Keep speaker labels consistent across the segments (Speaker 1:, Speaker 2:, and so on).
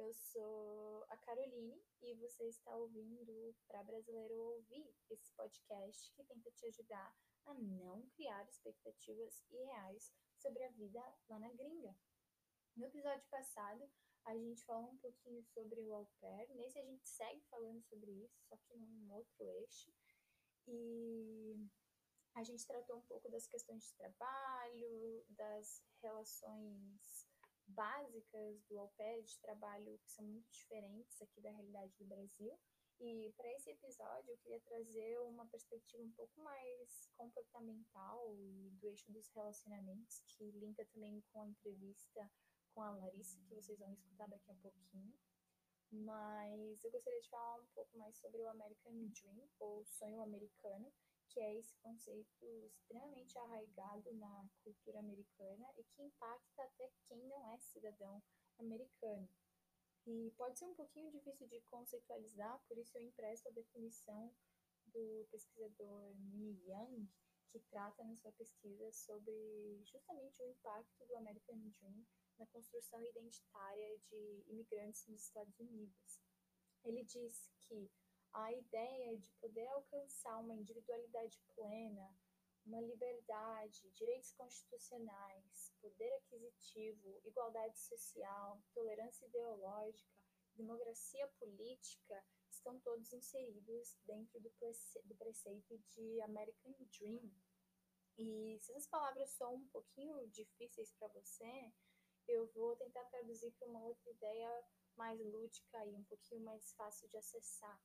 Speaker 1: Eu sou a Caroline e você está ouvindo para Brasileiro Ouvir, esse podcast que tenta te ajudar a não criar expectativas irreais sobre a vida lá na gringa. No episódio passado, a gente falou um pouquinho sobre o au pair. Nesse, a gente segue falando sobre isso, só que num outro eixo. E a gente tratou um pouco das questões de trabalho, das relações básicas do pair de trabalho que são muito diferentes aqui da realidade do Brasil. E para esse episódio eu queria trazer uma perspectiva um pouco mais comportamental e do eixo dos relacionamentos, que linka também com a entrevista com a Larissa, que vocês vão escutar daqui a pouquinho. Mas eu gostaria de falar um pouco mais sobre o American Dream, ou sonho americano, que é esse conceito extremamente arraigado na cultura americana e que impacta até quem não é cidadão americano. E pode ser um pouquinho difícil de conceitualizar, por isso eu empresto a definição do pesquisador Mi Young, que trata na sua pesquisa sobre justamente o impacto do American Dream na construção identitária de imigrantes nos Estados Unidos. Ele diz que a ideia de poder alcançar uma individualidade plena, uma liberdade, direitos constitucionais, poder aquisitivo, igualdade social, tolerância ideológica, democracia política estão todos inseridos dentro do, prece do preceito de American Dream. E se essas palavras são um pouquinho difíceis para você, eu vou tentar traduzir para uma outra ideia mais lúdica e um pouquinho mais fácil de acessar.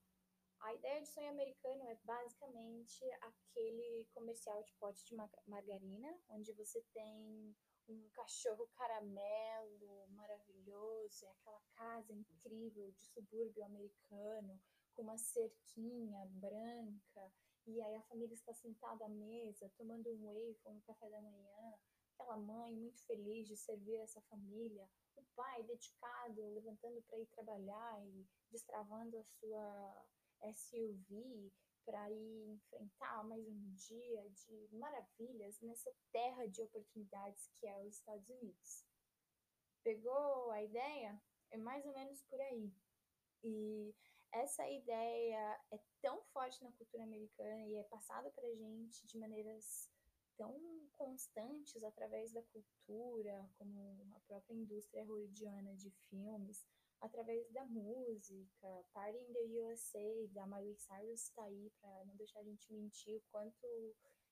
Speaker 1: A ideia de sonho americano é basicamente aquele comercial de pote de margarina, onde você tem um cachorro caramelo maravilhoso, é aquela casa incrível de subúrbio americano, com uma cerquinha branca, e aí a família está sentada à mesa, tomando um whey um café da manhã, aquela mãe muito feliz de servir essa família, o pai dedicado, levantando para ir trabalhar e destravando a sua SUV para ir enfrentar mais um dia de maravilhas nessa terra de oportunidades que é os Estados Unidos. Pegou a ideia? É mais ou menos por aí. E essa ideia é tão forte na cultura americana e é passada para gente de maneiras tão constantes através da cultura, como a própria indústria hollywoodiana de filmes, através da música. Party in the USA, da Miley Cyrus, está aí para não deixar a gente mentir o quanto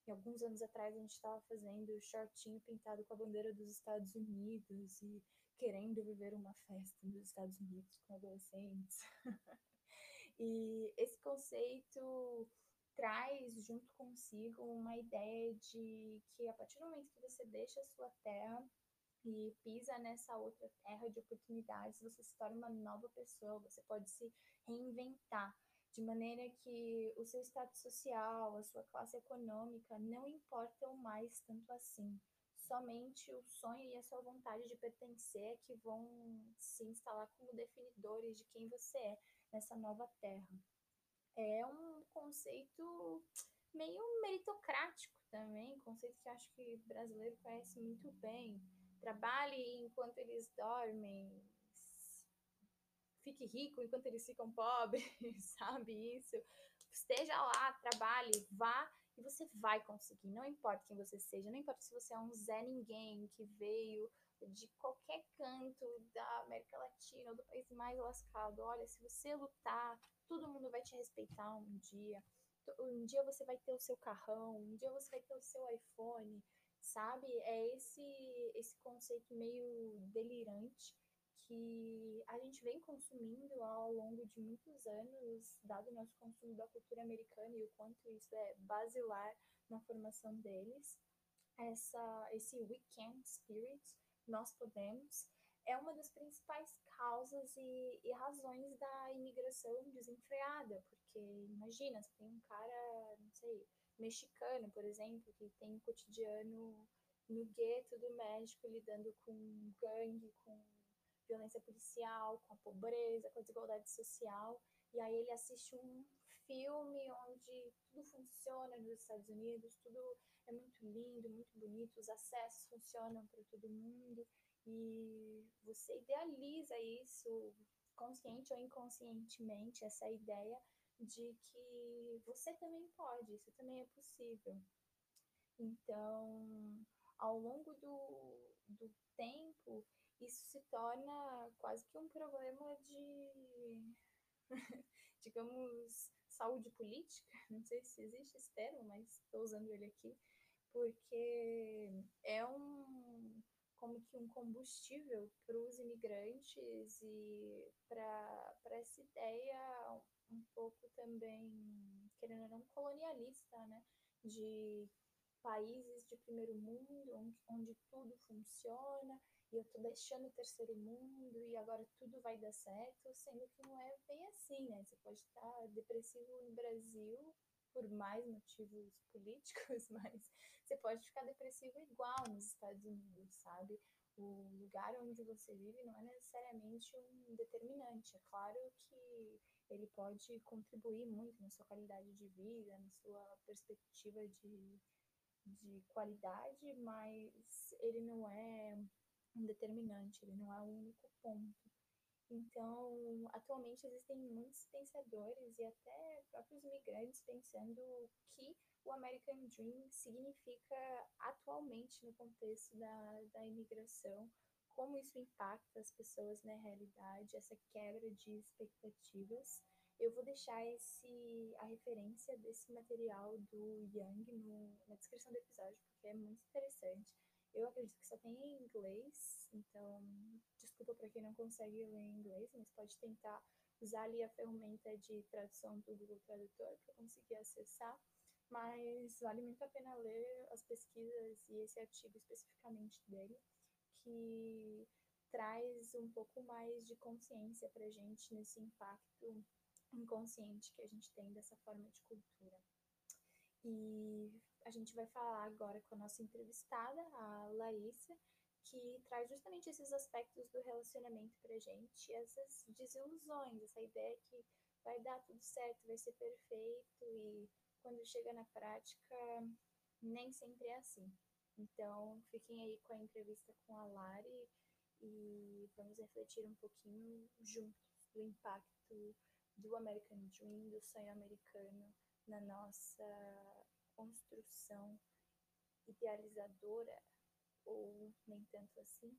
Speaker 1: em alguns anos atrás a gente estava fazendo shortinho pintado com a bandeira dos Estados Unidos e querendo viver uma festa nos Estados Unidos com adolescentes. e esse conceito traz junto consigo uma ideia de que a partir do momento que você deixa a sua terra e pisa nessa outra terra de oportunidades, você se torna uma nova pessoa, você pode se reinventar de maneira que o seu status social, a sua classe econômica não importam mais tanto assim. Somente o sonho e a sua vontade de pertencer que vão se instalar como definidores de quem você é nessa nova terra é um conceito meio meritocrático também, conceito que acho que brasileiro conhece muito bem. Trabalhe enquanto eles dormem, fique rico enquanto eles ficam pobres, sabe isso? Esteja lá, trabalhe, vá e você vai conseguir. Não importa quem você seja, não importa se você é um Zé Ninguém que veio de qualquer canto da América Latina ou do país mais lascado. Olha, se você lutar, todo mundo vai te respeitar um dia. Um dia você vai ter o seu carrão, um dia você vai ter o seu iPhone, sabe? É esse esse conceito meio delirante que a gente vem consumindo ao longo de muitos anos, dado o nosso consumo da cultura americana e o quanto isso é basilar na formação deles. Essa, esse weekend spirit, nós podemos, é uma das principais causas e, e, razões da imigração desenfreada, porque imagina, você tem um cara, não sei, mexicano, por exemplo, que tem um cotidiano no gueto do México lidando com gangue, com violência policial, com a pobreza, com a desigualdade social, e aí ele assiste um filme onde tudo funciona nos Estados Unidos, tudo é muito lindo, muito bonito, os acessos funcionam para todo mundo, e você idealiza isso, consciente ou inconscientemente, essa ideia de que você também pode, isso também é possível. Então, ao longo do, do tempo, isso se torna quase que um problema de, digamos, saúde política. Não sei se existe esse termo, mas estou usando ele aqui, porque é um como que um combustível para os imigrantes e para essa ideia um pouco também, querendo ou não, colonialista, né? De países de primeiro mundo, onde, onde tudo funciona, e eu tô deixando o terceiro mundo, e agora tudo vai dar certo, sendo que não é bem assim, né? Você pode estar depressivo no Brasil por mais motivos políticos, mas você pode ficar depressivo igual nos Estados Unidos, sabe? O lugar onde você vive não é necessariamente um determinante. É claro que ele pode contribuir muito na sua qualidade de vida, na sua perspectiva de de qualidade, mas ele não é um determinante, ele não é o único ponto. Então, atualmente existem muitos pensadores e até próprios imigrantes pensando que o American Dream significa atualmente no contexto da, da imigração, como isso impacta as pessoas na realidade, essa quebra de expectativas eu vou deixar esse, a referência desse material do Young no, na descrição do episódio, porque é muito interessante. Eu acredito que só tem em inglês, então desculpa para quem não consegue ler em inglês, mas pode tentar usar ali a ferramenta de tradução do Google Tradutor para conseguir acessar. Mas vale muito a pena ler as pesquisas e esse artigo especificamente dele, que traz um pouco mais de consciência para gente nesse impacto inconsciente que a gente tem dessa forma de cultura. E a gente vai falar agora com a nossa entrevistada, a Larissa, que traz justamente esses aspectos do relacionamento pra gente, essas desilusões, essa ideia que vai dar tudo certo, vai ser perfeito e quando chega na prática nem sempre é assim. Então, fiquem aí com a entrevista com a Lari e vamos refletir um pouquinho juntos do impacto do American Dream, do sonho americano na nossa construção idealizadora, ou nem tanto assim,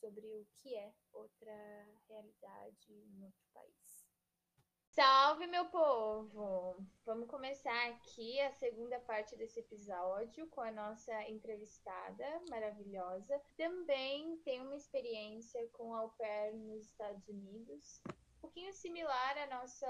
Speaker 1: sobre o que é outra realidade em outro país. Salve, meu povo! Vamos começar aqui a segunda parte desse episódio com a nossa entrevistada maravilhosa. Também tem uma experiência com au pair nos Estados Unidos pouquinho similar à nossa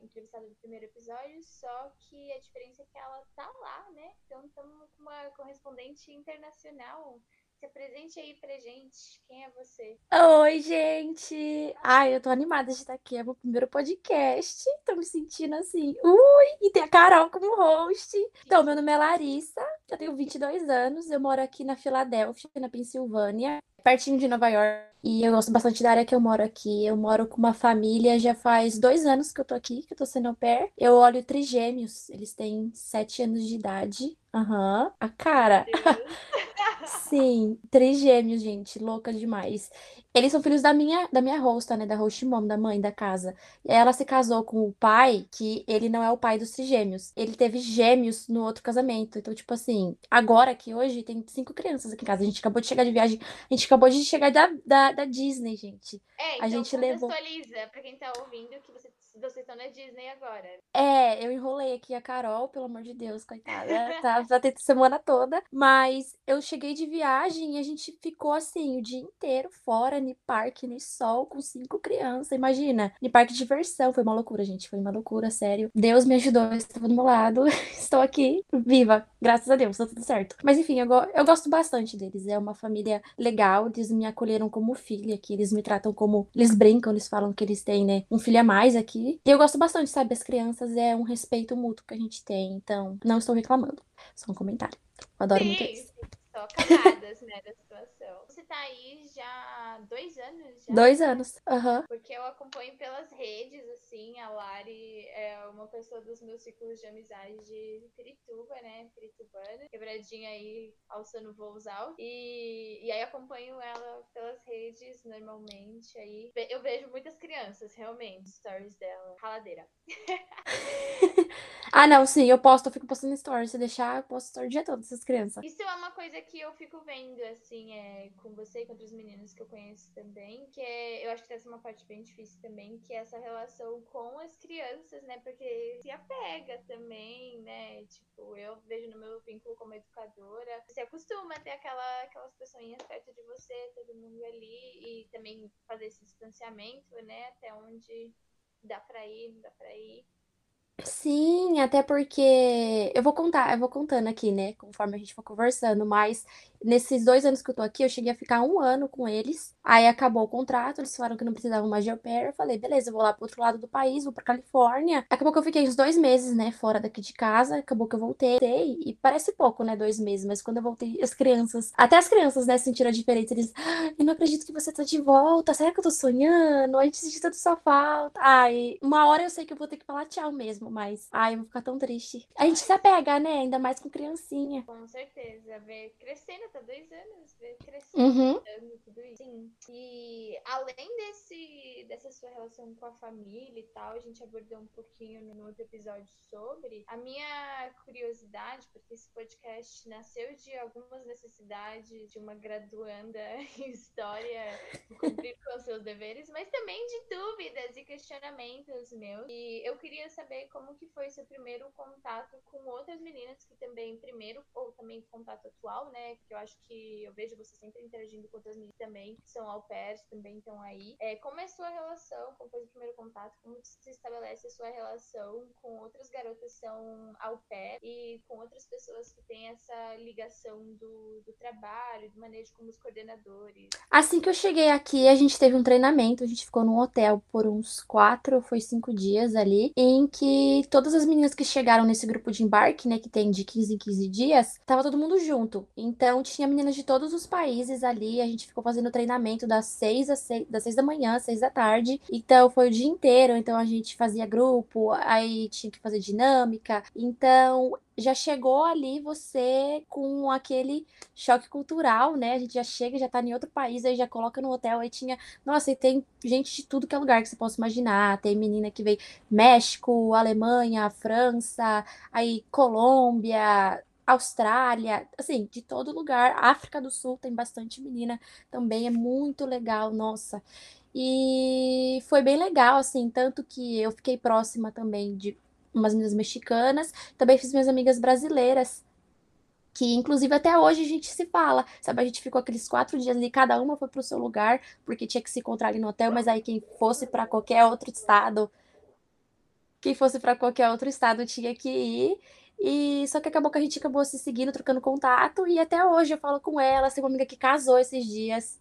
Speaker 1: entrevistada do primeiro episódio, só que a diferença é que ela tá lá, né? Então estamos com uma correspondente internacional. Se apresente aí pra gente. Quem é você?
Speaker 2: Oi, gente! Ai, eu tô animada de estar aqui. É meu primeiro podcast. Tô me sentindo assim. Ui! E tem a Carol como host. Então, meu nome é Larissa. Eu tenho 22 anos. Eu moro aqui na Filadélfia, na Pensilvânia pertinho de Nova York. E eu gosto bastante da área que eu moro aqui. Eu moro com uma família já faz dois anos que eu tô aqui, que eu tô sendo au pair. Eu olho trigêmeos. Eles têm sete anos de idade. Aham. Uhum. A cara. Sim, três gêmeos, gente, louca demais. Eles são filhos da minha, da minha hosta, né, da host mom, da mãe da casa. E ela se casou com o pai, que ele não é o pai dos trigêmeos. Ele teve gêmeos no outro casamento. Então, tipo assim, agora que hoje tem cinco crianças aqui em casa. A gente acabou de chegar de viagem, a gente acabou de chegar da, da, da Disney, gente.
Speaker 1: É,
Speaker 2: então
Speaker 1: a gente levou. pra quem tá ouvindo que você vocês estão na Disney agora.
Speaker 2: É, eu enrolei aqui a Carol, pelo amor de Deus, coitada. Tá, já tem semana toda. Mas eu cheguei de viagem e a gente ficou assim o dia inteiro fora, no parque, no sol, com cinco crianças. Imagina, no parque de diversão. Foi uma loucura, gente. Foi uma loucura, sério. Deus me ajudou, estava do meu lado. Estou aqui, viva. Graças a Deus, tá tudo certo. Mas enfim, eu, eu gosto bastante deles. É uma família legal. Eles me acolheram como filha aqui. Eles me tratam como. Eles brincam, eles falam que eles têm, né? Um filho a mais aqui. E eu gosto bastante, sabe? As crianças é um respeito mútuo que a gente tem. Então, não estou reclamando. Só um comentário. Eu adoro
Speaker 1: Sim,
Speaker 2: muito isso.
Speaker 1: Só camadas, né, da situação. Relação. Você tá aí já há dois anos? Já?
Speaker 2: Dois anos, aham. Uhum.
Speaker 1: Porque eu acompanho pelas redes, assim, a Lari é uma pessoa dos meus ciclos de amizade de Pirituba, né? Piritubana. Quebradinha aí, alçando voos altos. E, e aí acompanho ela pelas redes normalmente. Aí eu vejo muitas crianças, realmente, stories dela. Raladeira.
Speaker 2: ah, não, sim, eu posto, eu fico postando stories. Se deixar, eu posto story o dia todo dessas crianças.
Speaker 1: Isso é uma coisa que eu fico vendo, assim, é, com você e com outros meninos que eu conheço também, que é, eu acho que essa é uma parte bem difícil também, que é essa relação com as crianças, né? Porque se apega também, né? Tipo, eu vejo no meu vínculo como educadora, você acostuma a ter aquela, aquelas pessoinhas perto de você, todo mundo ali, e também fazer esse distanciamento, né? Até onde dá pra ir, não dá pra ir.
Speaker 2: Sim, até porque eu vou contar, eu vou contando aqui, né, conforme a gente for conversando, mas nesses dois anos que eu tô aqui, eu cheguei a ficar um ano com eles. Aí acabou o contrato, eles falaram que não precisavam mais de au pair. Eu falei, beleza, eu vou lá pro outro lado do país, vou pra Califórnia. Acabou que eu fiquei uns dois meses, né, fora daqui de casa. Acabou que eu voltei. E parece pouco, né, dois meses, mas quando eu voltei, as crianças, até as crianças, né, sentiram a diferença. Eles, ah, eu não acredito que você tá de volta. Será que eu tô sonhando? A gente sente tanto sua falta. Ai, uma hora eu sei que eu vou ter que falar tchau mesmo, mas, ai, eu vou ficar tão triste. A gente se apega, né, ainda mais com criancinha.
Speaker 1: Com certeza, ver crescendo tá dois anos, ver crescendo, uhum. tudo isso. Sim. E além desse, dessa sua relação com a família e tal, a gente abordou um pouquinho no outro episódio sobre a minha curiosidade, porque esse podcast nasceu de algumas necessidades de uma graduanda em história cumprir com seus deveres, mas também de dúvidas e questionamentos meus. E eu queria saber como que foi seu primeiro contato com outras meninas que também, primeiro, ou também contato atual, né? Que eu acho que eu vejo você sempre interagindo com outras meninas também, que são au pairs, também estão aí. É, como é a sua relação, como foi o primeiro contato, como se estabelece a sua relação com outras garotas que são au pair e com outras pessoas que têm essa ligação do, do trabalho, do manejo como os coordenadores?
Speaker 2: Assim que eu cheguei aqui, a gente teve um treinamento, a gente ficou num hotel por uns quatro, foi cinco dias ali, em que todas as meninas que chegaram nesse grupo de embarque, né, que tem de 15 em 15 dias, tava todo mundo junto. Então tinha meninas de todos os países ali, a gente ficou fazendo treinamento das seis, às seis, das seis da manhã às seis da tarde. Então foi o dia inteiro, então a gente fazia grupo, aí tinha que fazer dinâmica. Então já chegou ali você com aquele choque cultural, né? A gente já chega, já tá em outro país, aí já coloca no hotel, aí tinha. Nossa, e tem gente de tudo que é lugar que você possa imaginar. Tem menina que veio México, Alemanha, França, aí Colômbia, Austrália, assim, de todo lugar. África do Sul tem bastante menina também, é muito legal, nossa. E foi bem legal, assim, tanto que eu fiquei próxima também de umas meninas mexicanas, também fiz minhas amigas brasileiras, que inclusive até hoje a gente se fala, sabe? A gente ficou aqueles quatro dias ali, cada uma foi pro seu lugar, porque tinha que se encontrar ali no hotel, mas aí quem fosse para qualquer outro estado, quem fosse para qualquer outro estado tinha que ir. E só que acabou que a gente acabou se seguindo, trocando contato, e até hoje eu falo com ela, tem uma amiga que casou esses dias.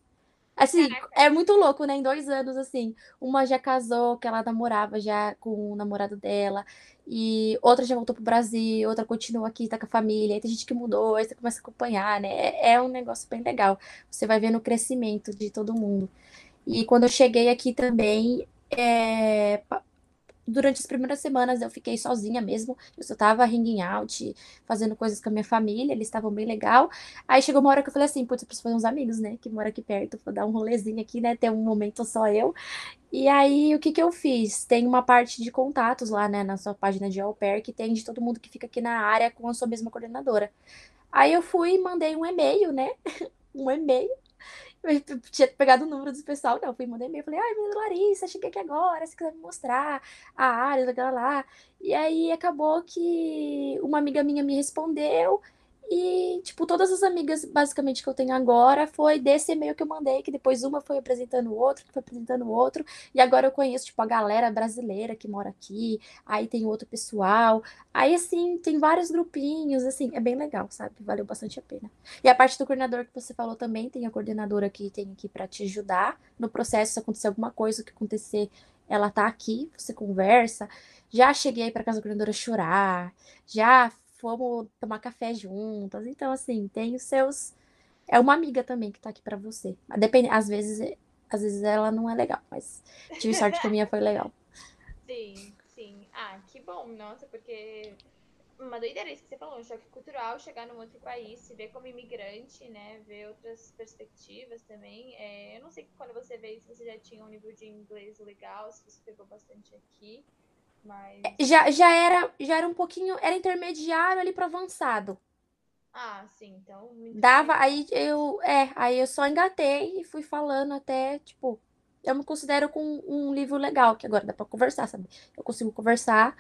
Speaker 2: Assim, é muito louco, né? Em dois anos, assim. Uma já casou, que ela namorava já com o namorado dela. E outra já voltou pro Brasil, outra continua aqui, tá com a família. Aí tem gente que mudou, aí você começa a acompanhar, né? É, é um negócio bem legal. Você vai vendo o crescimento de todo mundo. E quando eu cheguei aqui também, é, durante as primeiras semanas eu fiquei sozinha mesmo. Eu só tava hanging out, fazendo coisas com a minha família, eles estavam bem legal. Aí chegou uma hora que eu falei assim, putz, eu preciso fazer uns amigos, né? Que moram aqui perto, vou dar um rolezinho aqui, né? Ter um momento só eu. E aí, o que que eu fiz? Tem uma parte de contatos lá, né, na sua página de au pair, que tem de todo mundo que fica aqui na área com a sua mesma coordenadora. Aí eu fui e mandei um e-mail, né? um e-mail eu tinha pegado o número do pessoal, não, fui mandar e-mail, falei, ai, menina Larissa, cheguei aqui agora, se quiser me mostrar a área, lá, lá. E aí acabou que uma amiga minha me respondeu e, tipo, todas as amigas, basicamente, que eu tenho agora foi desse e-mail que eu mandei, que depois uma foi apresentando o outro, que foi apresentando o outro, e agora eu conheço, tipo, a galera brasileira que mora aqui, aí tem outro pessoal, aí, assim, tem vários grupinhos, assim, é bem legal, sabe? Valeu bastante a pena. E a parte do coordenador que você falou também, tem a coordenadora que tem aqui para te ajudar no processo, se acontecer alguma coisa, o que acontecer, ela tá aqui, você conversa. Já cheguei para casa da coordenadora chorar, já fomos tomar café juntas. Então, assim, tem os seus É uma amiga também que tá aqui pra você. Depende, às vezes, às vezes ela não é legal, mas tive sorte que a minha foi legal.
Speaker 1: Sim, sim. Ah, que bom, nossa, porque uma doideira isso que você falou, um choque cultural, chegar num outro país, se ver como imigrante, né? Ver outras perspectivas também. É, eu não sei quando você veio se você já tinha um nível de inglês legal, se você pegou bastante aqui, mas.
Speaker 2: Já, já era, já era um pouquinho, era intermediário ali para avançado.
Speaker 1: Ah, sim, então.
Speaker 2: Dava, aí eu, é, aí eu só engatei e fui falando até, tipo, eu me considero com um livro legal, que agora dá para conversar, sabe? Eu consigo conversar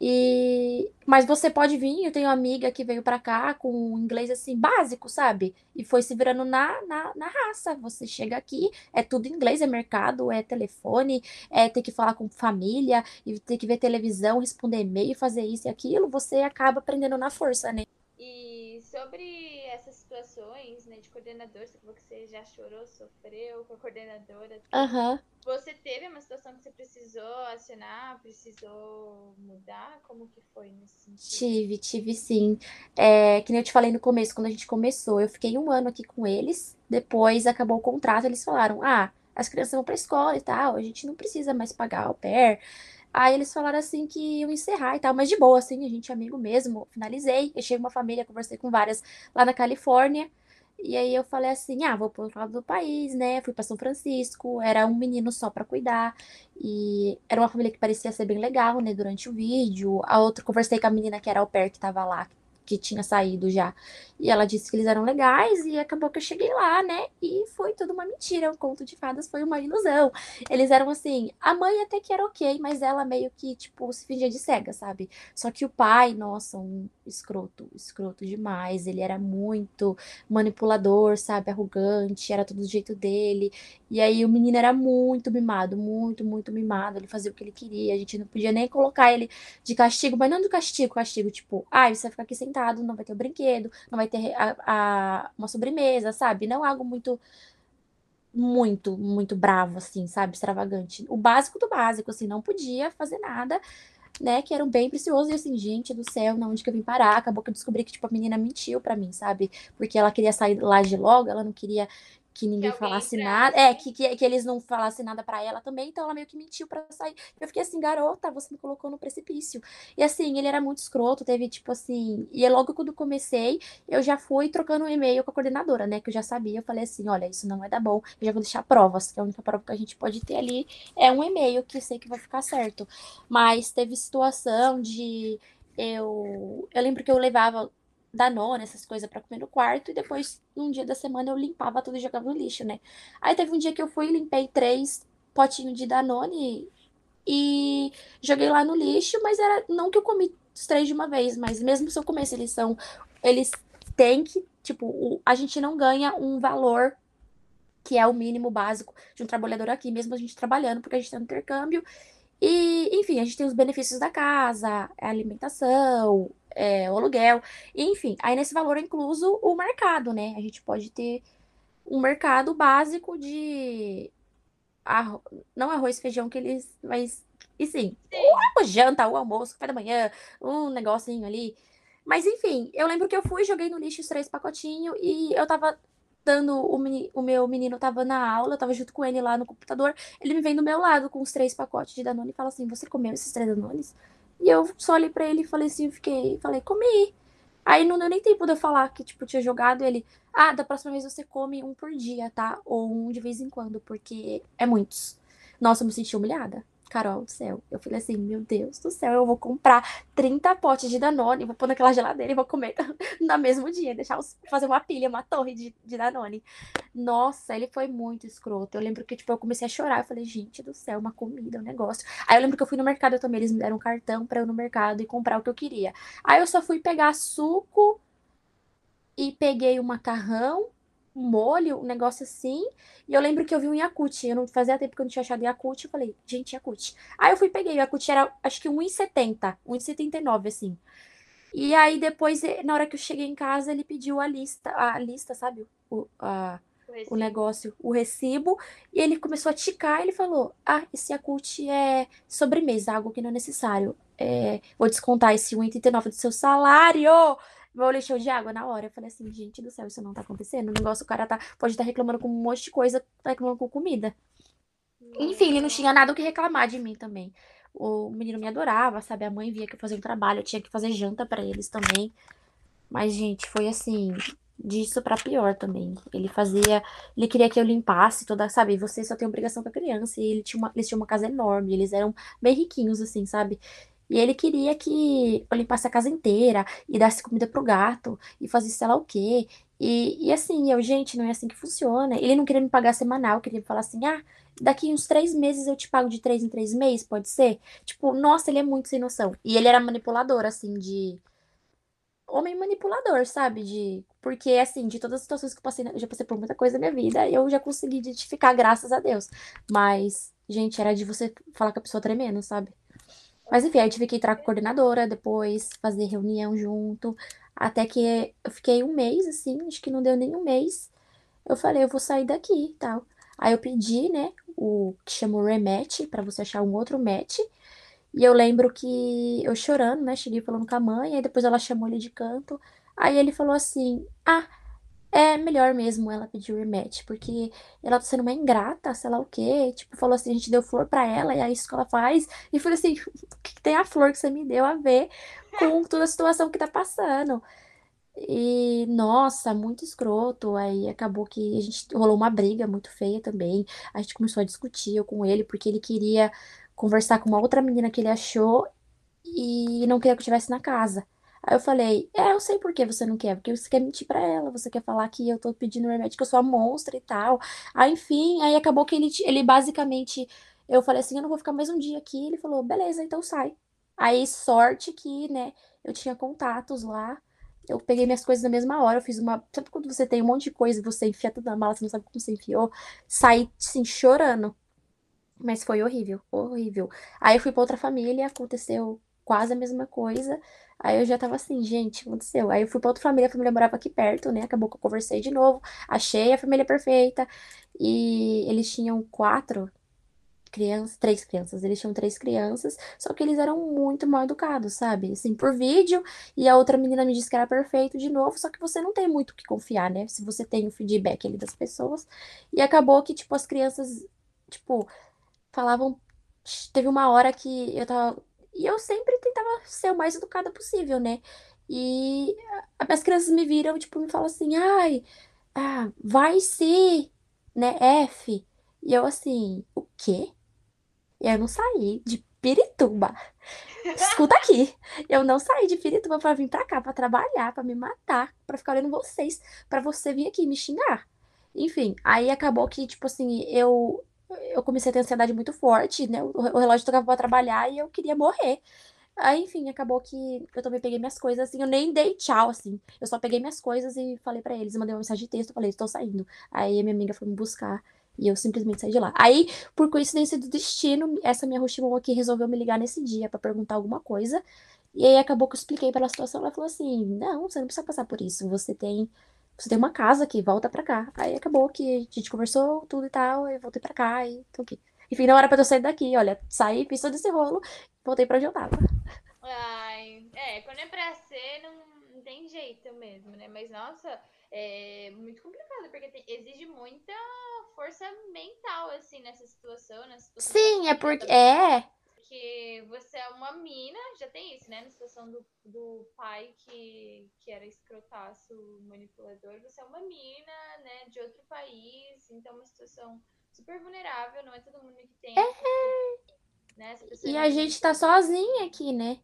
Speaker 2: e mas você pode vir, eu tenho uma amiga que veio para cá com um inglês assim básico, sabe? E foi se virando na, na, na raça. Você chega aqui, é tudo inglês, é mercado, é telefone, é ter que falar com família, e ter que ver televisão, responder e-mail, fazer isso e aquilo, você acaba aprendendo na força, né?
Speaker 1: E sobre essas situações, né, de coordenador, você falou que você já chorou, sofreu com a coordenadora.
Speaker 2: Aham.
Speaker 1: Você teve uma situação que você precisou acionar, precisou mudar? Como que foi nesse sentido?
Speaker 2: Tive, tive sim. É, que nem eu te falei no começo, quando a gente começou, eu fiquei um ano aqui com eles, depois acabou o contrato, eles falaram, ah, as crianças vão pra escola e tal, a gente não precisa mais pagar au pair. Aí eles falaram assim que iam encerrar e tal, mas de boa, assim, a gente é amigo mesmo. Finalizei, eu cheguei uma família, conversei com várias lá na Califórnia. E aí eu falei assim: ah, vou pro outro lado do país, né? Fui para São Francisco, era um menino só para cuidar. E era uma família que parecia ser bem legal, né? Durante o vídeo. A outra, conversei com a menina que era au pair que tava lá, que tinha saído já. E ela disse que eles eram legais e acabou que eu cheguei lá, né? E foi tudo uma mentira. O conto de fadas foi uma ilusão. Eles eram assim, a mãe até que era ok, mas ela meio que, tipo, se fingia de cega, sabe? Só que o pai, nossa, um escroto, escroto demais. Ele era muito manipulador, sabe? Arrogante, era tudo do jeito dele. E aí o menino era muito mimado, muito, muito mimado. Ele fazia o que ele queria. A gente não podia nem colocar ele de castigo, mas não do castigo, castigo, tipo, ah, você vai ficar aqui sentado, não vai ter o brinquedo, não vai ter a, a, uma sobremesa, sabe? Não algo muito muito, muito bravo, assim, sabe? Extravagante. O básico do básico, assim, não podia fazer nada, né? Que era um bem precioso. E assim, gente do céu, na onde que eu vim parar? Acabou que eu descobri que, tipo, a menina mentiu pra mim, sabe? Porque ela queria sair lá de logo, ela não queria que ninguém que falasse nada. É, que, que, que, eles não falassem nada para ela também, então ela meio que mentiu para sair. Eu fiquei assim, garota, você me colocou no precipício. E assim, ele era muito escroto, teve tipo assim. E é logo quando comecei, eu já fui trocando um e-mail com a coordenadora, né? Que eu já sabia. Eu falei assim: olha, isso não vai dar bom, eu já vou deixar provas, que a única prova que a gente pode ter ali é um e-mail, que eu sei que vai ficar certo. Mas teve situação de. Eu, eu lembro que eu levava Danone, essas coisas para comer no quarto, e depois, num dia da semana, eu limpava tudo e jogava no lixo, né? Aí teve um dia que eu fui e limpei três potinhos de Danone e joguei lá no lixo, mas era não que eu comi os três de uma vez, mas mesmo se eu comesse, eles são. Eles têm que, tipo, o, a gente não ganha um valor que é o mínimo básico de um trabalhador aqui, mesmo a gente trabalhando, porque a gente tem um intercâmbio. E, enfim, a gente tem os benefícios da casa, a alimentação, é, o aluguel, enfim. Aí nesse valor é incluso o mercado, né? A gente pode ter um mercado básico de arro... não arroz, feijão que eles, mas e sim, o janta, o almoço, café da manhã, um negocinho ali. Mas enfim, eu lembro que eu fui, joguei no lixo os três pacotinhos e eu tava dando o, meni, o meu menino tava na aula, eu tava junto com ele lá no computador, ele me vem do meu lado com os três pacotes de Danone e fala assim: "Você comeu esses três Danones?" E eu só olhei pra ele e falei assim, fiquei, falei, comi. Aí não deu nem tempo de eu falar que, tipo, tinha jogado ele. Ah, da próxima vez você come um por dia, tá? Ou um de vez em quando, porque é muitos. Nossa, eu me senti humilhada. Carol do céu. Eu falei assim, meu Deus do céu, eu vou comprar 30 potes de Danone, vou pôr naquela geladeira e vou comer no mesmo dia, deixar os, fazer uma pilha, uma torre de, de Danone. Nossa, ele foi muito escroto. Eu lembro que, tipo, eu comecei a chorar. Eu falei, gente do céu, uma comida, um negócio. Aí eu lembro que eu fui no mercado também, eles me deram um cartão pra eu ir no mercado e comprar o que eu queria. Aí eu só fui pegar suco e peguei o macarrão um molho, um negócio assim. E eu lembro que eu vi um Yakut. Eu não fazia tempo que eu não tinha achado Yakut. Eu falei, gente, Yakut. Aí eu fui peguei. O Yakut era acho que 1,70, 1,79, assim. E aí depois, na hora que eu cheguei em casa, ele pediu a lista, a lista, sabe? O, a, o, o negócio, o recibo. E ele começou a ticar. Ele falou: Ah, esse Yakut é sobremesa, algo que não é necessário. É, vou descontar esse 1,89 do seu salário. Meu olho encheu de água na hora. Eu falei assim, gente do céu, isso não tá acontecendo. O negócio, o cara tá, pode estar tá reclamando com um monte de coisa, tá reclamando com comida. Enfim, ele não tinha nada o que reclamar de mim também. O menino me adorava, sabe? A mãe via que eu fazia um trabalho, eu tinha que fazer janta para eles também. Mas, gente, foi assim, disso para pior também. Ele fazia, ele queria que eu limpasse toda, sabe? Você só tem obrigação com a criança. E ele tinha uma, eles tinham uma casa enorme, eles eram bem riquinhos, assim, sabe? E ele queria que eu limpasse a casa inteira e desse comida pro gato e fazia sei lá o quê. E, e assim, eu, gente, não é assim que funciona. Ele não queria me pagar semanal, queria me falar assim, ah, daqui uns três meses eu te pago de três em três meses, pode ser? Tipo, nossa, ele é muito sem noção. E ele era manipulador, assim, de. Homem manipulador, sabe? De. Porque, assim, de todas as situações que eu passei, eu já passei por muita coisa na minha vida, eu já consegui identificar, graças a Deus. Mas, gente, era de você falar com a pessoa tremendo, sabe? Mas enfim, aí eu tive que entrar com a coordenadora, depois fazer reunião junto. Até que eu fiquei um mês, assim, acho que não deu nem um mês. Eu falei, eu vou sair daqui e tal. Aí eu pedi, né, o que chama o rematch, para você achar um outro match. E eu lembro que eu chorando, né, cheguei falando com a mãe, aí depois ela chamou ele de canto. Aí ele falou assim: Ah, é melhor mesmo ela pedir o rematch, porque ela tá sendo uma ingrata, sei lá o quê. Tipo, falou assim: a gente deu flor pra ela, e é isso que ela faz. E falei assim: o que tem a flor que você me deu a ver com toda a situação que tá passando? E, nossa, muito escroto. Aí acabou que a gente rolou uma briga muito feia também. A gente começou a discutir eu com ele, porque ele queria conversar com uma outra menina que ele achou e não queria que eu estivesse na casa. Aí eu falei, é, eu sei por que você não quer, porque você quer mentir pra ela, você quer falar que eu tô pedindo remédio, que eu sou a monstra e tal. Aí, enfim, aí acabou que ele, ele basicamente, eu falei assim, eu não vou ficar mais um dia aqui. Ele falou, beleza, então sai. Aí, sorte que, né, eu tinha contatos lá, eu peguei minhas coisas na mesma hora, eu fiz uma. Sabe quando você tem um monte de coisa e você enfia tudo na mala, você não sabe como você enfiou? Saí, assim, chorando. Mas foi horrível, horrível. Aí eu fui pra outra família, aconteceu quase a mesma coisa. Aí eu já tava assim, gente, aconteceu. Aí eu fui pra outra família, a família morava aqui perto, né? Acabou que eu conversei de novo, achei a família perfeita. E eles tinham quatro, crianças, três crianças, eles tinham três crianças, só que eles eram muito mal educados, sabe? Assim, por vídeo, e a outra menina me disse que era perfeito de novo, só que você não tem muito o que confiar, né? Se você tem o feedback ali das pessoas. E acabou que, tipo, as crianças, tipo, falavam. Teve uma hora que eu tava. E eu sempre tentava ser o mais educada possível, né? E as crianças me viram, tipo, me falam assim, ai, ah, vai ser, né, F. E eu assim, o quê? Eu não saí de Pirituba. Escuta aqui. Eu não saí de Pirituba para vir para cá para trabalhar, para me matar, para ficar olhando vocês, para você vir aqui me xingar. Enfim, aí acabou que tipo assim, eu eu comecei a ter ansiedade muito forte, né? O relógio tocava para trabalhar e eu queria morrer. Aí, enfim, acabou que eu também peguei minhas coisas, assim, eu nem dei tchau, assim. Eu só peguei minhas coisas e falei para eles, mandei uma mensagem de texto, falei, estou saindo. Aí a minha amiga foi me buscar. E eu simplesmente saí de lá. Aí, por coincidência do destino, essa minha Hoshimon aqui resolveu me ligar nesse dia para perguntar alguma coisa. E aí acabou que eu expliquei pela situação. Ela falou assim: Não, você não precisa passar por isso. Você tem. Você tem uma casa aqui, volta pra cá. Aí acabou que a gente conversou tudo e tal, eu voltei pra cá e tô aqui. Enfim, não era pra eu sair daqui, olha, saí, fiz todo esse rolo, voltei pra onde eu tava.
Speaker 1: Ai, é, quando é pra ser, não, não tem jeito mesmo, né? Mas nossa, é muito complicado, porque tem, exige muita força mental, assim, nessa situação, nessa situação
Speaker 2: Sim, é porque. É.
Speaker 1: Porque você é uma mina, já tem isso, né? Na situação do, do pai que, que era escrotaço manipulador, você é uma mina, né, de outro país, então é uma situação super vulnerável, não é todo mundo que tem.
Speaker 2: É. Né? E a gente tá sozinha aqui, né?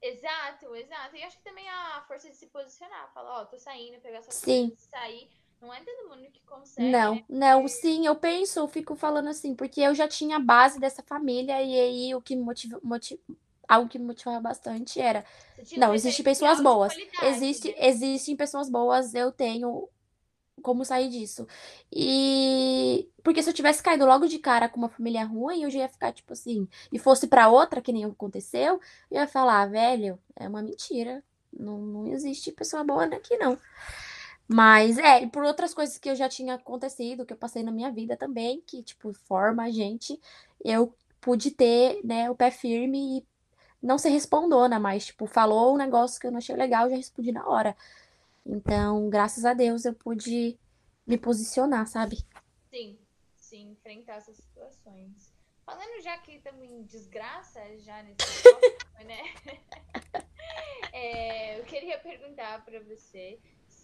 Speaker 1: Exato, exato. E acho que também a força de se posicionar, falar, ó, oh, tô saindo, pegar sua
Speaker 2: sim.
Speaker 1: coisa, sair. Não é todo mundo que consegue.
Speaker 2: Não,
Speaker 1: né?
Speaker 2: não, sim, eu penso, eu fico falando assim, porque eu já tinha a base dessa família e aí o que me motiva algo que me motivava bastante era, não, existem pessoas boas. Existe, né? existem pessoas boas, eu tenho como sair disso. E porque se eu tivesse caído logo de cara com uma família ruim, eu já ia ficar tipo assim, e fosse para outra que nem aconteceu, eu ia falar, velho, é uma mentira. Não, não existe pessoa boa aqui não. Mas é, por outras coisas que eu já tinha acontecido, que eu passei na minha vida também, que tipo forma a gente, eu pude ter, né, o pé firme e não ser respondona, mas, tipo, falou um negócio que eu não achei legal, já respondi na hora. Então, graças a Deus, eu pude me posicionar, sabe?
Speaker 1: Sim, sim, enfrentar essas situações. Falando já que estamos em desgraça, já nesse tópico, né? é, eu queria perguntar para você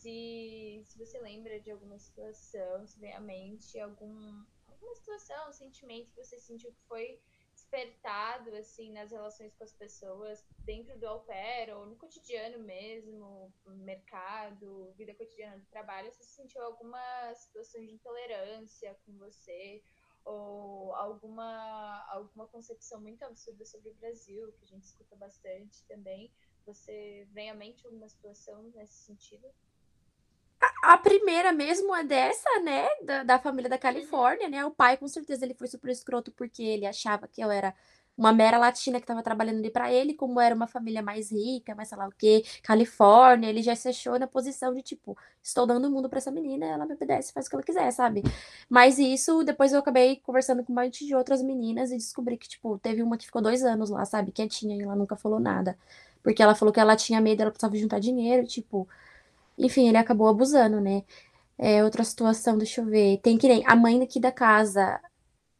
Speaker 1: se, se você lembra de alguma situação, se vem à mente algum, alguma situação, um sentimento que você sentiu que foi despertado assim nas relações com as pessoas dentro do au pair ou no cotidiano mesmo, mercado, vida cotidiana do trabalho, você sentiu alguma situação de intolerância com você ou alguma alguma concepção muito absurda sobre o Brasil, que a gente escuta bastante também. Você vem à mente alguma situação nesse sentido?
Speaker 2: A primeira mesmo é dessa, né? Da, da família da Califórnia, né? O pai, com certeza, ele foi super escroto porque ele achava que eu era uma mera latina que estava trabalhando ali para ele, como era uma família mais rica, mais sei lá o quê, Califórnia, ele já se achou na posição de tipo, estou dando o mundo para essa menina, ela me obedece, faz o que ela quiser, sabe? Mas isso, depois eu acabei conversando com um monte de outras meninas e descobri que, tipo, teve uma que ficou dois anos lá, sabe? Quietinha e ela nunca falou nada. Porque ela falou que ela tinha medo, ela precisava juntar dinheiro, tipo. Enfim, ele acabou abusando, né? É, outra situação, deixa eu ver. Tem que nem a mãe aqui da casa,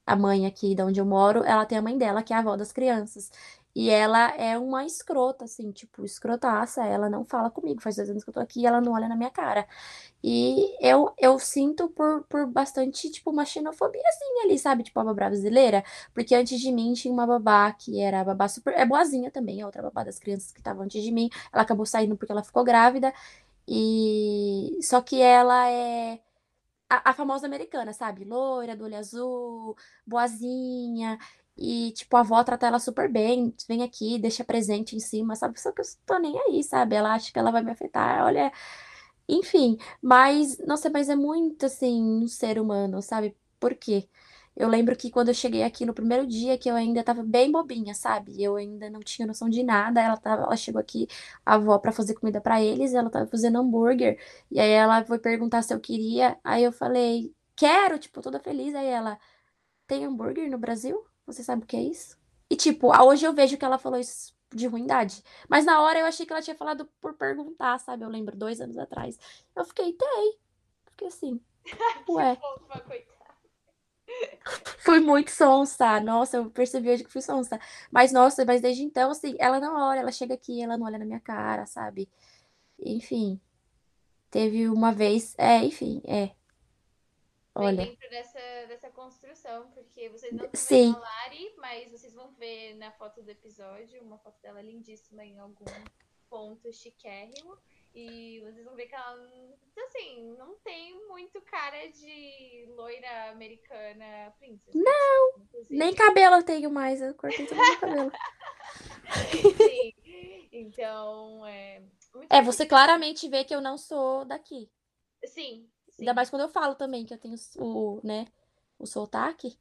Speaker 2: a mãe aqui de onde eu moro, ela tem a mãe dela, que é a avó das crianças. E ela é uma escrota, assim, tipo, escrotaça. Ela não fala comigo. Faz dois anos que eu tô aqui e ela não olha na minha cara. E eu, eu sinto por, por bastante, tipo, uma xenofobia, assim, ali, sabe? Tipo, a babá brasileira. Porque antes de mim tinha uma babá que era babá super. É boazinha também, a outra babá das crianças que estavam antes de mim. Ela acabou saindo porque ela ficou grávida. E só que ela é a, a famosa americana, sabe? Loira, do olho azul, boazinha. E, tipo, a avó trata ela super bem, vem aqui, deixa presente em cima, sabe? Só que eu tô nem aí, sabe? Ela acha que ela vai me afetar, olha. Enfim, mas, nossa, mas é muito, assim, um ser humano, sabe? Por quê? Eu lembro que quando eu cheguei aqui no primeiro dia, que eu ainda tava bem bobinha, sabe? Eu ainda não tinha noção de nada. Ela, tava, ela chegou aqui, a avó, pra fazer comida para eles, ela tava fazendo hambúrguer. E aí ela foi perguntar se eu queria. Aí eu falei, quero, tipo, toda feliz. Aí ela, tem hambúrguer no Brasil? Você sabe o que é isso? E, tipo, hoje eu vejo que ela falou isso de ruindade. Mas na hora eu achei que ela tinha falado por perguntar, sabe? Eu lembro, dois anos atrás. Eu fiquei, tem. Fiquei assim, ué.
Speaker 1: Fofa, coitada.
Speaker 2: Fui muito sonsa. Nossa, eu percebi hoje que fui sonsa. Mas, nossa, mas desde então, assim, ela não olha, ela chega aqui, ela não olha na minha cara, sabe? Enfim. Teve uma vez. É, enfim, é.
Speaker 1: Bem
Speaker 2: Olha.
Speaker 1: dentro dessa, dessa construção, porque vocês não estão
Speaker 2: Sim.
Speaker 1: vendo a Lari, mas vocês vão ver na foto do episódio, uma foto dela lindíssima em algum ponto chiquérrimo. E vocês vão ver que ela, assim, não tem muito cara de loira americana princesa.
Speaker 2: Não,
Speaker 1: inclusive.
Speaker 2: Nem cabelo eu tenho mais, eu cortei todo meu cabelo.
Speaker 1: Sim. Então, é.
Speaker 2: É, você claramente vê que eu não sou daqui.
Speaker 1: Sim, sim.
Speaker 2: Ainda mais quando eu falo também, que eu tenho o, né, o sotaque.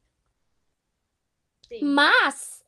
Speaker 1: sim.
Speaker 2: Mas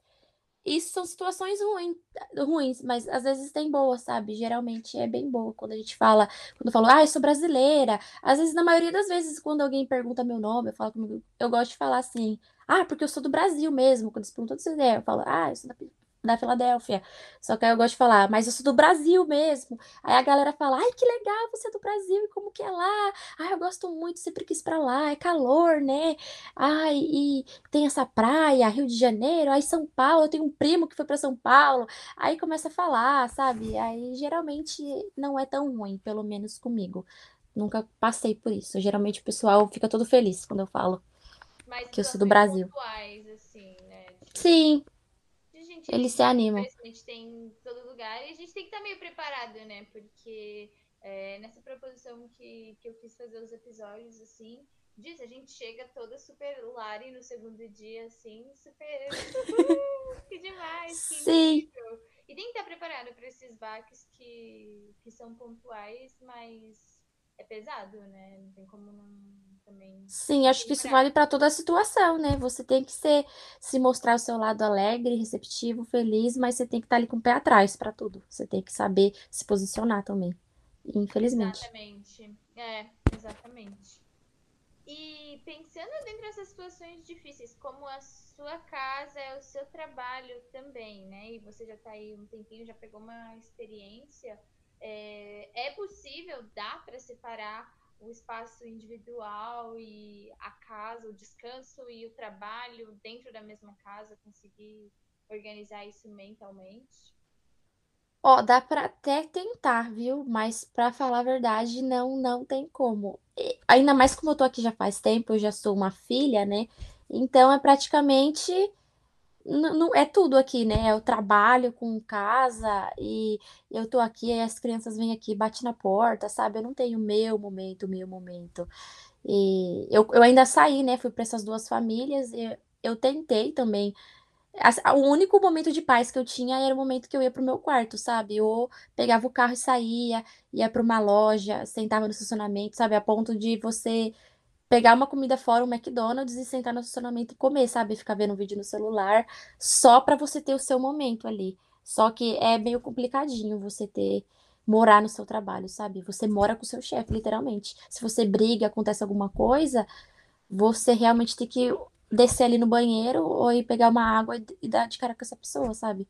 Speaker 2: isso são situações ruim, ruins, mas às vezes tem boas, sabe? Geralmente é bem boa quando a gente fala, quando eu falo, ah, eu sou brasileira. Às vezes, na maioria das vezes, quando alguém pergunta meu nome, eu falo comigo, eu gosto de falar assim, ah, porque eu sou do Brasil mesmo. Quando eles perguntam eu falo, ah, eu sou da, da Filadélfia. Só que aí eu gosto de falar, mas eu sou do Brasil mesmo. Aí a galera fala, ai, que legal, você é do Brasil, e como que é lá? Ai, eu gosto muito, sempre quis pra lá, é calor, né? Ai, e tem essa praia, Rio de Janeiro, aí São Paulo, eu tenho um primo que foi pra São Paulo. Aí começa a falar, sabe? Aí geralmente não é tão ruim, pelo menos comigo. Nunca passei por isso. Geralmente o pessoal fica todo feliz quando eu falo
Speaker 1: Mas
Speaker 2: que eu sou do Brasil.
Speaker 1: pontuais, assim, né?
Speaker 2: Sim,
Speaker 1: gente
Speaker 2: eles se animam.
Speaker 1: a gente tem em todo lugar e a gente tem que estar meio preparado, né? Porque é, nessa proposição que, que eu quis fazer os episódios, assim, diz, a gente chega toda super Lari no segundo dia, assim, super. "Uh, que demais, que
Speaker 2: Sim,
Speaker 1: incrível. E tem que estar preparado para esses baques que, que são pontuais, mas é pesado, né? Não tem como não também
Speaker 2: sim, acho que isso vale para toda a situação, né? Você tem que ser, se mostrar o seu lado alegre, receptivo, feliz, mas você tem que estar ali com o pé atrás para tudo. Você tem que saber se posicionar também. Infelizmente.
Speaker 1: Exatamente. É, exatamente. E pensando dentro dessas situações difíceis, como a sua casa é o seu trabalho também, né? E você já está aí um tempinho, já pegou uma experiência, é, é possível, dá para separar o espaço individual e a casa, o descanso e o trabalho dentro da mesma casa, conseguir organizar isso mentalmente?
Speaker 2: Ó, dá pra até tentar, viu? Mas pra falar a verdade, não, não tem como. E ainda mais como eu tô aqui já faz tempo, eu já sou uma filha, né? Então é praticamente não, é tudo aqui, né? O trabalho com casa e eu tô aqui, e as crianças vêm aqui, bate na porta, sabe? Eu não tenho meu momento, meu momento. E eu, eu ainda saí, né? Fui para essas duas famílias e eu tentei também. O único momento de paz que eu tinha era o momento que eu ia pro meu quarto, sabe? Ou pegava o carro e saía, ia para uma loja, sentava no estacionamento, sabe? A ponto de você pegar uma comida fora, um McDonald's e sentar no estacionamento e comer, sabe? Ficar vendo um vídeo no celular, só para você ter o seu momento ali. Só que é meio complicadinho você ter morar no seu trabalho, sabe? Você mora com o seu chefe, literalmente. Se você briga, acontece alguma coisa, você realmente tem que descer ali no banheiro ou ir pegar uma água e dar de cara com essa pessoa, sabe?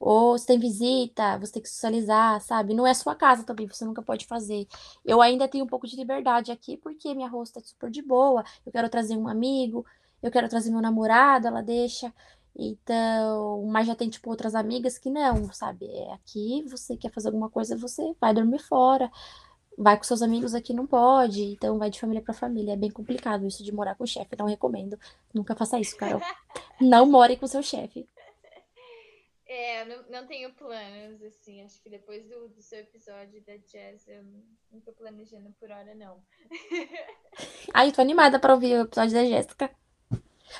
Speaker 2: Ou você tem visita, você tem que socializar, sabe? Não é sua casa também, você nunca pode fazer. Eu ainda tenho um pouco de liberdade aqui, porque minha rosto é super de boa. Eu quero trazer um amigo, eu quero trazer meu namorado, ela deixa. Então, mas já tem, tipo, outras amigas que não, sabe? É aqui, você quer fazer alguma coisa, você vai dormir fora. Vai com seus amigos aqui, não pode. Então, vai de família para família. É bem complicado isso de morar com o chefe. Não recomendo. Nunca faça isso, Carol. Não more com seu chefe.
Speaker 1: É, não, não tenho planos, assim. Acho que depois do, do seu episódio da Jazz, eu não tô planejando por hora, não.
Speaker 2: Ai, tô animada pra ouvir o episódio da Jéssica.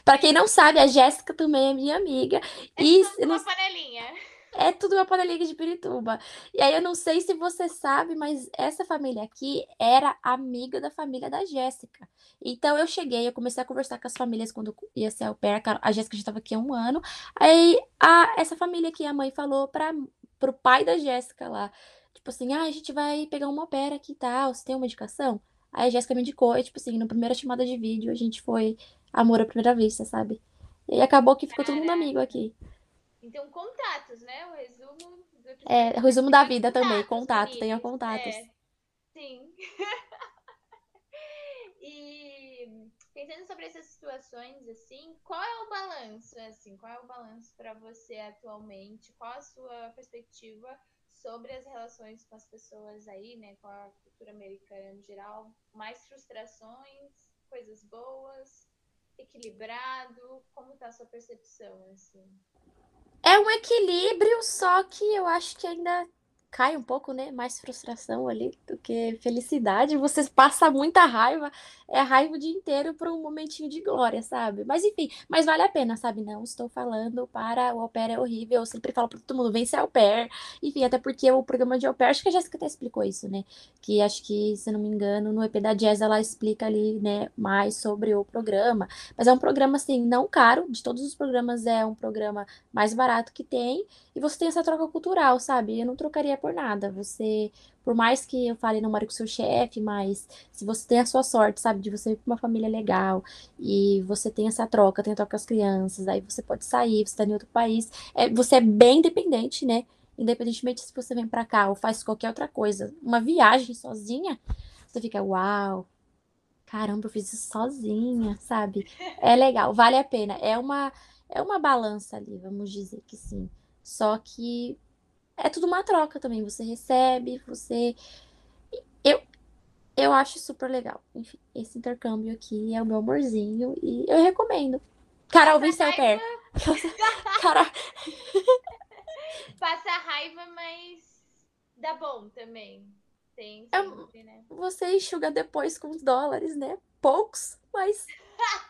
Speaker 2: Pra quem não sabe, a Jéssica também é minha amiga.
Speaker 1: É e uma não... panelinha.
Speaker 2: É tudo uma panelinha de Pirituba. E aí eu não sei se você sabe, mas essa família aqui era amiga da família da Jéssica. Então eu cheguei, eu comecei a conversar com as famílias quando ia ser au pair. A Jéssica já estava aqui há um ano. Aí a, essa família aqui, a mãe falou para pro pai da Jéssica lá. Tipo assim, ah, a gente vai pegar uma pair aqui e tal, você tem uma indicação? Aí a Jéssica me indicou, e, tipo assim, na primeira chamada de vídeo a gente foi amor à primeira vista, sabe? E acabou que ficou todo mundo amigo aqui.
Speaker 1: Então, contatos, né? O resumo do
Speaker 2: É, o resumo da vida também, contato, tenha contatos. É.
Speaker 1: Sim. e pensando sobre essas situações, assim, qual é o balanço, assim, qual é o balanço para você atualmente? Qual a sua perspectiva sobre as relações com as pessoas aí, né, com a cultura americana em geral? Mais frustrações, coisas boas, equilibrado? Como tá a sua percepção, assim?
Speaker 2: É um equilíbrio, só que eu acho que ainda cai um pouco, né? Mais frustração ali do que felicidade. Você passa muita raiva, é raiva o dia inteiro por um momentinho de glória, sabe? Mas enfim, mas vale a pena, sabe? Não estou falando para o au pair é horrível. Eu sempre falo para todo mundo, vem ser au pair. Enfim, até porque o programa de au pair, acho que a Jéssica até explicou isso, né? Que acho que, se não me engano, no EP da Jazz ela explica ali, né, mais sobre o programa. Mas é um programa, assim, não caro. De todos os programas, é um programa mais barato que tem. E você tem essa troca cultural, sabe? Eu não trocaria por nada. Você, por mais que eu fale não more com seu chefe, mas se você tem a sua sorte, sabe, de você ir pra uma família legal e você tem essa troca, tem a troca com as crianças, aí você pode sair, você tá em outro país, é, você é bem independente, né? Independentemente se você vem para cá ou faz qualquer outra coisa, uma viagem sozinha, você fica, uau, caramba, eu fiz isso sozinha, sabe? É legal, vale a pena. É uma é uma balança ali, vamos dizer que sim. Só que é tudo uma troca também. Você recebe, você. Eu, eu acho super legal. Enfim, esse intercâmbio aqui é o meu amorzinho e eu recomendo. Carol Vincel Per.
Speaker 1: Carol. Passa raiva, mas dá bom também. Tem sempre, é, né?
Speaker 2: Você enxuga depois com os dólares, né? Poucos, mas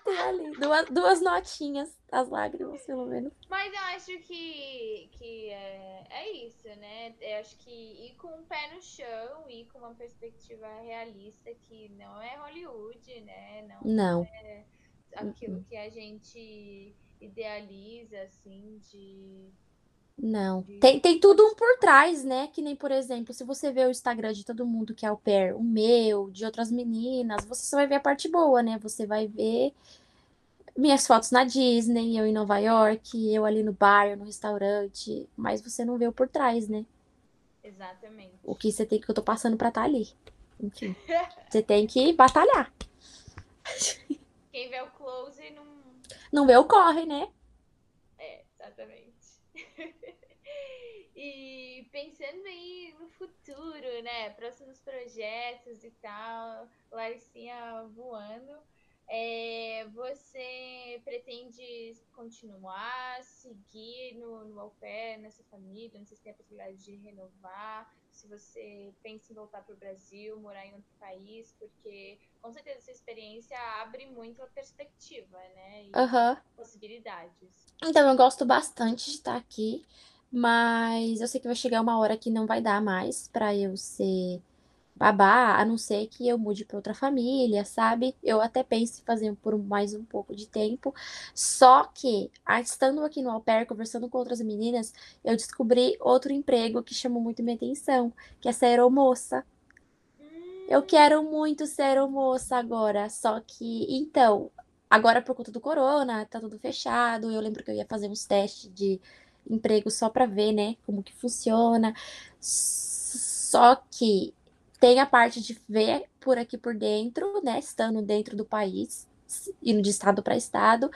Speaker 2: ali duas, duas notinhas, as lágrimas, pelo menos.
Speaker 1: Mas eu acho que, que é, é isso, né? Eu acho que ir com o pé no chão, ir com uma perspectiva realista que não é Hollywood, né? Não,
Speaker 2: não.
Speaker 1: é aquilo que a gente idealiza, assim, de
Speaker 2: Não. Tem, tem tudo um por trás, né? Que nem, por exemplo, se você vê o Instagram de todo mundo que é au pair, o meu, de outras meninas, você só vai ver a parte boa, né? Você vai ver minhas fotos na Disney, eu em Nova York, eu ali no bar, no restaurante, mas você não vê o por trás, né?
Speaker 1: Exatamente.
Speaker 2: O que você tem que eu tô passando pra estar tá ali. Enfim. você tem que batalhar.
Speaker 1: Quem vê o close não.
Speaker 2: Não vê o corre, né?
Speaker 1: É, exatamente. E pensando aí no futuro, né? Próximos projetos e tal, Laricinha voando. É, você pretende continuar, seguir no, no au pair, nessa família? Não sei se tem a possibilidade de renovar, se você pensa em voltar para o Brasil, morar em outro país, porque com certeza essa experiência abre muito a perspectiva, né? E
Speaker 2: uhum.
Speaker 1: possibilidades.
Speaker 2: Então, eu gosto bastante de estar aqui, mas eu sei que vai chegar uma hora que não vai dar mais para eu ser babá, a não ser que eu mude para outra família, sabe? Eu até penso em fazer por mais um pouco de tempo. Só que, estando aqui no Au Pair, conversando com outras meninas, eu descobri outro emprego que chamou muito minha atenção, que é ser aeromoça. Eu quero muito ser aeromoça agora, só que, então, agora por conta do corona, tá tudo fechado. Eu lembro que eu ia fazer uns testes de emprego só para ver, né, como que funciona. Só que tem a parte de ver por aqui por dentro, né? Estando dentro do país, indo de estado para estado.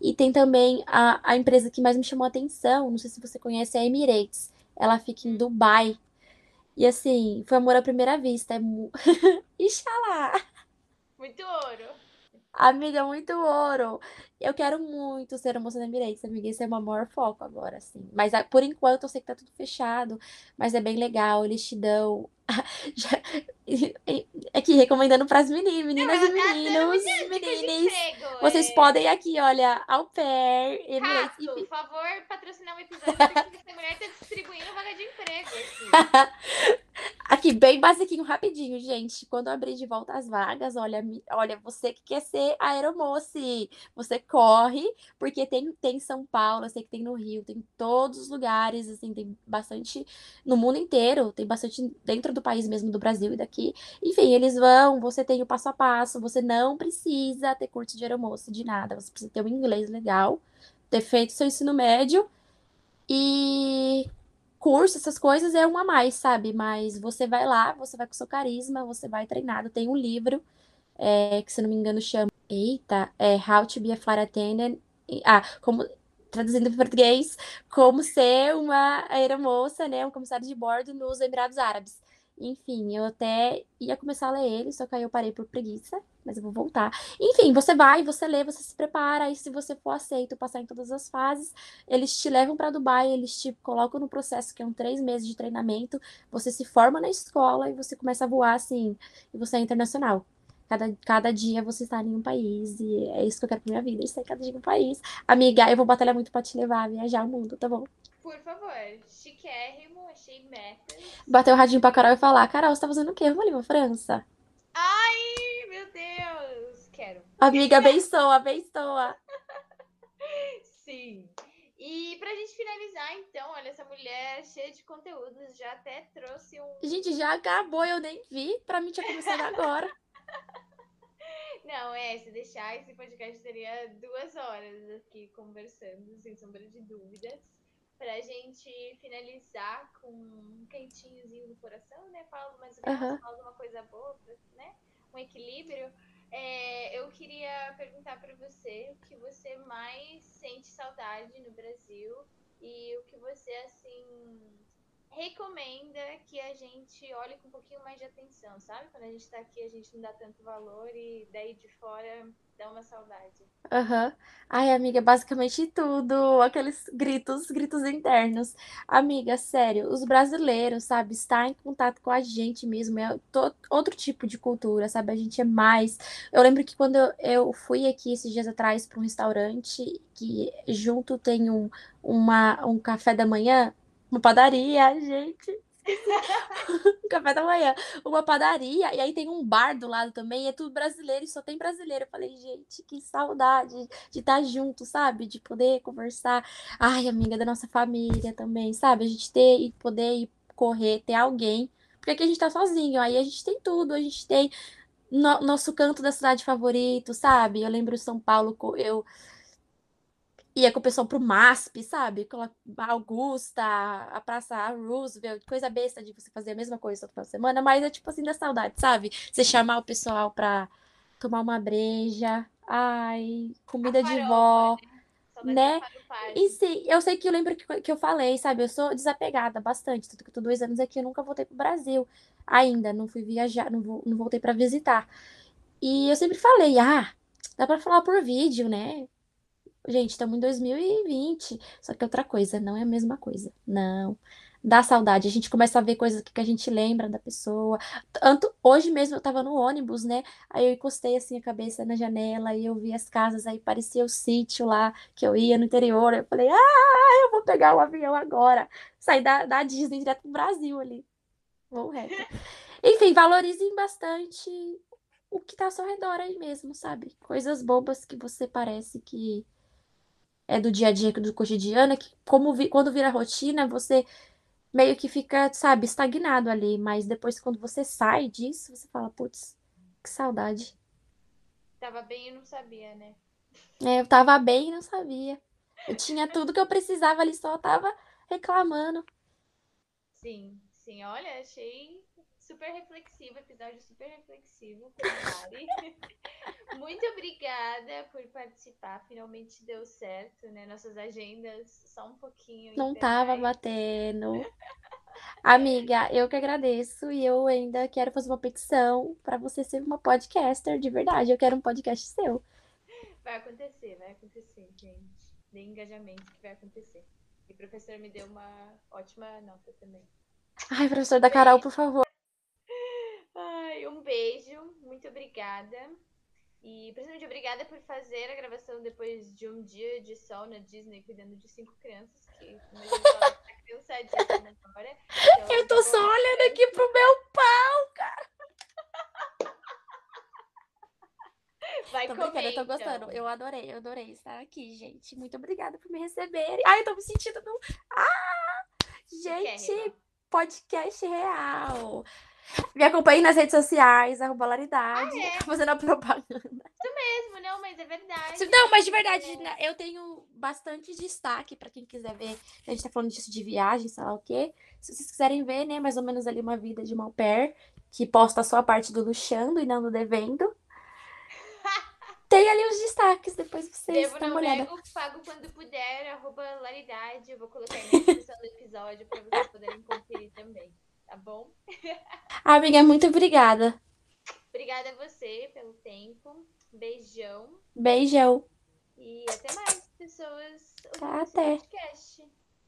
Speaker 2: E tem também a, a empresa que mais me chamou a atenção, não sei se você conhece, é a Emirates. Ela fica em Dubai. E assim, foi amor à primeira vista. É mu... Ixalá!
Speaker 1: Muito ouro!
Speaker 2: Amiga, muito ouro. Eu quero muito ser moça da Emirates, amiga. Esse é o meu maior foco agora, assim. Mas ah, por enquanto eu sei que tá tudo fechado, mas é bem legal. Eles te dão. aqui, recomendando para as meninas, meninas e meninos, menines. Vocês é... podem aqui, olha, ao pé.
Speaker 1: Emirates. Rato, por favor, patrocinar um episódio porque essa mulher tá distribuindo vaga de emprego aqui.
Speaker 2: Aqui, bem basiquinho, rapidinho, gente. Quando eu abrir de volta as vagas, olha, olha, você que quer ser aeromoce, você corre, porque tem, tem São Paulo, eu sei que tem no Rio, tem todos os lugares, assim, tem bastante no mundo inteiro, tem bastante dentro do país mesmo, do Brasil e daqui. Enfim, eles vão, você tem o passo a passo, você não precisa ter curso de aeromoça, de nada, você precisa ter um inglês legal, ter feito seu ensino médio e curso, essas coisas é um a mais, sabe? Mas você vai lá, você vai com seu carisma, você vai treinado. Tem um livro é, que, se não me engano, chama. Eita, é How to be a Flight Attendant. Ah, como. Traduzindo para português, como ser uma aeromoça, né? Um comissário de bordo nos Emirados Árabes. Enfim, eu até ia começar a ler ele, só que aí eu parei por preguiça, mas eu vou voltar. Enfim, você vai, você lê, você se prepara, e se você for aceito passar em todas as fases, eles te levam para Dubai, eles te colocam no processo que é um três meses de treinamento, você se forma na escola e você começa a voar assim, e você é internacional. Cada, cada dia você está em um país, e é isso que eu quero pra minha vida, é cada dia em um país. Amiga, eu vou batalhar muito para te levar a viajar o mundo, tá bom?
Speaker 1: Por favor, chiquérrimo, achei metas.
Speaker 2: Bater o radinho pra Carol e falar: Carol, você tá fazendo o quê? Vamos ali pra França.
Speaker 1: Deus, quero.
Speaker 2: Amiga, abençoa, abençoa.
Speaker 1: Sim. E pra gente finalizar, então, olha, essa mulher cheia de conteúdos já até trouxe um.
Speaker 2: Gente, já acabou, eu nem vi. Pra mim tinha começado agora.
Speaker 1: Não, é, se deixar, esse podcast teria duas horas aqui conversando, sem sombra de dúvidas pra gente finalizar com um quentinhozinho do coração, né? Fala mais ou menos, uhum. fala uma coisa boa, né? Um equilíbrio. É, eu queria perguntar para você o que você mais sente saudade no Brasil e o que você, assim, recomenda que a gente olhe com um pouquinho mais de atenção, sabe? Quando a gente tá aqui, a gente não dá tanto valor e daí de fora dá uma saudade.
Speaker 2: Aham. Uhum. Ai, amiga, basicamente tudo. Aqueles gritos, gritos internos. Amiga, sério, os brasileiros, sabe, estar em contato com a gente mesmo é outro tipo de cultura, sabe? A gente é mais. Eu lembro que quando eu, eu fui aqui esses dias atrás para um restaurante que junto tem um, uma, um café da manhã, uma padaria, gente um café da manhã, uma padaria, e aí tem um bar do lado também, é tudo brasileiro, e só tem brasileiro. Eu falei, gente, que saudade de estar junto, sabe? De poder conversar. Ai, amiga da nossa família também, sabe? A gente ter e poder ir correr, ter alguém. Porque aqui a gente tá sozinho, aí a gente tem tudo, a gente tem no, nosso canto da cidade favorito, sabe? Eu lembro São Paulo, eu ia com o pessoal pro MASP, sabe? Com a Augusta, a Praça Roosevelt, coisa besta de você fazer a mesma coisa toda semana, mas é tipo assim da saudade, sabe? Você chamar o pessoal pra tomar uma breja, ai, comida de vó, né? E sim, eu sei que eu lembro que, que eu falei, sabe? Eu sou desapegada bastante, tanto que eu tô dois anos aqui, eu nunca voltei pro Brasil ainda, não fui viajar, não, vou, não voltei para visitar. E eu sempre falei, ah, dá para falar por vídeo, né? Gente, estamos em 2020. Só que outra coisa, não é a mesma coisa. Não. Dá saudade. A gente começa a ver coisas que a gente lembra da pessoa. Tanto hoje mesmo eu tava no ônibus, né? Aí eu encostei assim a cabeça na janela e eu vi as casas, aí parecia o sítio lá que eu ia no interior. Eu falei, ah, eu vou pegar o avião agora. Sair da, da Disney direto pro Brasil ali. Vou reto. Enfim, valorizem bastante o que tá ao seu redor aí mesmo, sabe? Coisas bobas que você parece que é do dia a dia, do cotidiano, é que como vi, quando vira rotina, você meio que fica, sabe, estagnado ali. Mas depois, quando você sai disso, você fala, putz, que saudade.
Speaker 1: Tava bem e não sabia, né?
Speaker 2: É, eu tava bem e não sabia. Eu tinha tudo que eu precisava ali, só tava reclamando.
Speaker 1: Sim, sim. Olha, achei super reflexivo, episódio super reflexivo Muito obrigada por participar. Finalmente deu certo, né? Nossas agendas só um pouquinho.
Speaker 2: Não tava batendo. Amiga, eu que agradeço e eu ainda quero fazer uma petição para você ser uma podcaster de verdade. Eu quero um podcast seu.
Speaker 1: Vai acontecer, vai acontecer, gente. De engajamento que vai acontecer. E o professor me deu uma ótima nota também.
Speaker 2: Ai, professor da Carol, por favor.
Speaker 1: Ai, um beijo, muito obrigada. E principalmente obrigada por fazer a gravação depois de um dia de sol na Disney cuidando de cinco crianças, que tá cansadíssima agora.
Speaker 2: Então, eu tô só olhando aqui pro meu pau, cara.
Speaker 1: Vai
Speaker 2: tô
Speaker 1: comer,
Speaker 2: eu tô
Speaker 1: então.
Speaker 2: gostando. Eu adorei, eu adorei estar aqui, gente. Muito obrigada por me receberem. Ai, eu tô me sentindo no. Ah! Gente, podcast real. Me acompanhe nas redes sociais, arroba Laridade.
Speaker 1: Ah, é?
Speaker 2: Fazendo a propaganda.
Speaker 1: Isso mesmo, não, mas é verdade.
Speaker 2: Não, mas de verdade, é. eu tenho bastante destaque para quem quiser ver. A gente tá falando disso de viagem, sei lá o quê. Se vocês quiserem ver, né, mais ou menos ali uma vida de uma au pair, que posta só a parte do luxando e não do devendo. Tem ali os destaques, depois vocês
Speaker 1: Devo,
Speaker 2: dão
Speaker 1: uma
Speaker 2: olhada.
Speaker 1: Nego, pago quando puder, arroba Laridade. Eu vou colocar na descrição do episódio para vocês poderem conferir também tá bom?
Speaker 2: Amiga, muito obrigada.
Speaker 1: Obrigada a você pelo tempo. Beijão.
Speaker 2: Beijão.
Speaker 1: E até mais, pessoas.
Speaker 2: Até.
Speaker 1: Podcast.